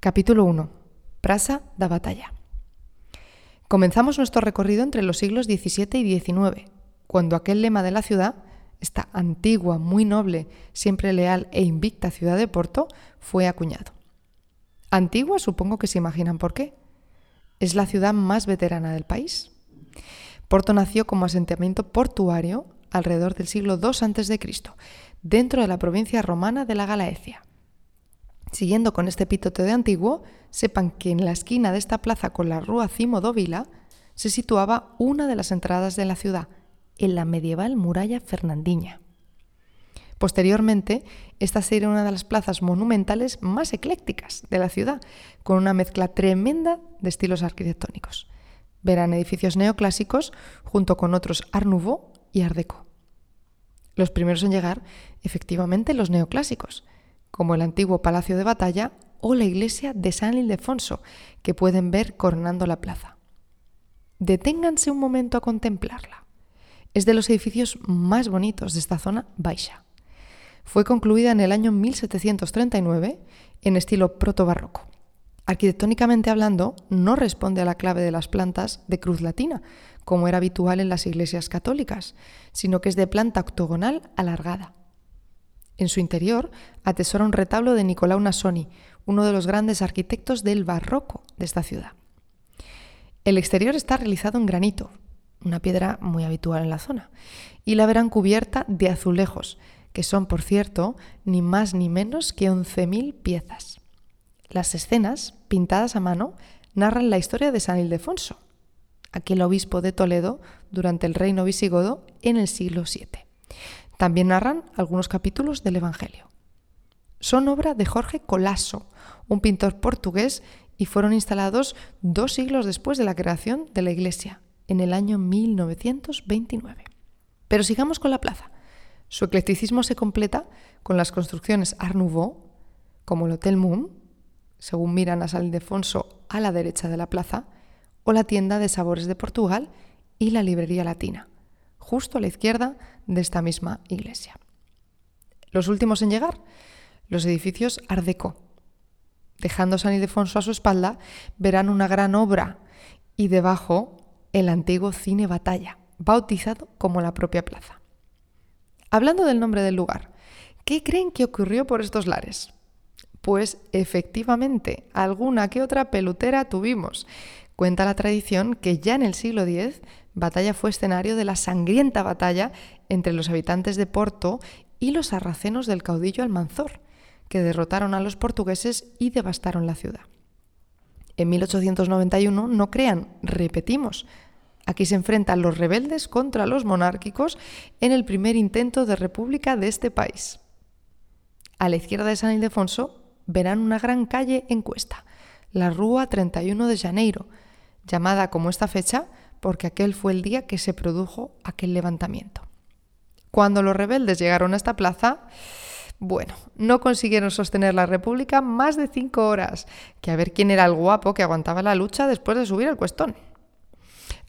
Capítulo 1. Prasa da Batalla. Comenzamos nuestro recorrido entre los siglos XVII y XIX, cuando aquel lema de la ciudad, esta antigua, muy noble, siempre leal e invicta ciudad de Porto, fue acuñado. Antigua supongo que se imaginan por qué. Es la ciudad más veterana del país. Porto nació como asentamiento portuario alrededor del siglo II a.C., dentro de la provincia romana de la Galaecia. Siguiendo con este epítote de antiguo, sepan que en la esquina de esta plaza con la rúa Cimo Vila se situaba una de las entradas de la ciudad, en la medieval muralla fernandiña. Posteriormente, esta sería una de las plazas monumentales más eclécticas de la ciudad, con una mezcla tremenda de estilos arquitectónicos. Verán edificios neoclásicos junto con otros Art Nouveau y Art Deco. Los primeros en llegar, efectivamente, los neoclásicos, como el antiguo Palacio de Batalla o la iglesia de San Ildefonso, que pueden ver coronando la plaza. Deténganse un momento a contemplarla. Es de los edificios más bonitos de esta zona baixa. Fue concluida en el año 1739 en estilo proto-barroco. Arquitectónicamente hablando, no responde a la clave de las plantas de cruz latina, como era habitual en las iglesias católicas, sino que es de planta octogonal alargada. En su interior atesora un retablo de Nicolau Nasoni, uno de los grandes arquitectos del barroco de esta ciudad. El exterior está realizado en granito, una piedra muy habitual en la zona, y la verán cubierta de azulejos, que son, por cierto, ni más ni menos que 11.000 piezas. Las escenas, pintadas a mano, narran la historia de San Ildefonso, aquel obispo de Toledo durante el reino visigodo en el siglo VII. También narran algunos capítulos del Evangelio. Son obra de Jorge Colasso, un pintor portugués, y fueron instalados dos siglos después de la creación de la iglesia, en el año 1929. Pero sigamos con la plaza. Su eclecticismo se completa con las construcciones Art Nouveau, como el Hotel Moon, según miran a San Ildefonso a la derecha de la plaza, o la tienda de sabores de Portugal y la librería latina justo a la izquierda de esta misma iglesia. Los últimos en llegar, los edificios Ardeco. Dejando San Ildefonso a su espalda, verán una gran obra y debajo el antiguo cine Batalla, bautizado como la propia plaza. Hablando del nombre del lugar, ¿qué creen que ocurrió por estos lares? Pues efectivamente, alguna que otra pelutera tuvimos. Cuenta la tradición que ya en el siglo X Batalla fue escenario de la sangrienta batalla entre los habitantes de Porto y los sarracenos del caudillo Almanzor, que derrotaron a los portugueses y devastaron la ciudad. En 1891, no crean, repetimos, aquí se enfrentan los rebeldes contra los monárquicos en el primer intento de república de este país. A la izquierda de San Ildefonso verán una gran calle en cuesta, la Rúa 31 de Janeiro, llamada como esta fecha porque aquel fue el día que se produjo aquel levantamiento. Cuando los rebeldes llegaron a esta plaza, bueno, no consiguieron sostener la República más de cinco horas, que a ver quién era el guapo que aguantaba la lucha después de subir el cuestón.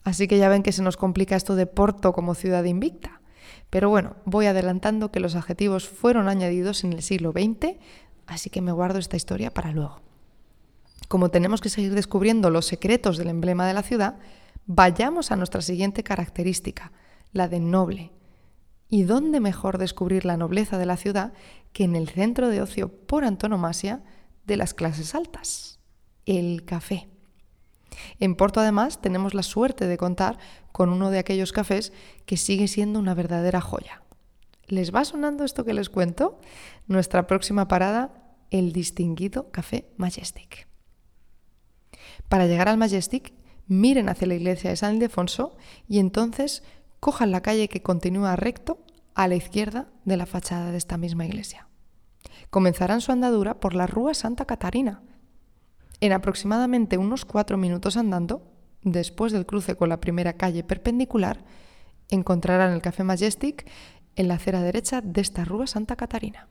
Así que ya ven que se nos complica esto de Porto como ciudad invicta. Pero bueno, voy adelantando que los adjetivos fueron añadidos en el siglo XX, así que me guardo esta historia para luego. Como tenemos que seguir descubriendo los secretos del emblema de la ciudad, Vayamos a nuestra siguiente característica, la de noble. ¿Y dónde mejor descubrir la nobleza de la ciudad que en el centro de ocio por antonomasia de las clases altas? El café. En Porto además tenemos la suerte de contar con uno de aquellos cafés que sigue siendo una verdadera joya. ¿Les va sonando esto que les cuento? Nuestra próxima parada, el distinguido Café Majestic. Para llegar al Majestic miren hacia la iglesia de San Ildefonso y entonces cojan la calle que continúa recto a la izquierda de la fachada de esta misma iglesia. Comenzarán su andadura por la Rúa Santa Catarina. En aproximadamente unos cuatro minutos andando, después del cruce con la primera calle perpendicular, encontrarán el Café Majestic en la acera derecha de esta Rúa Santa Catarina.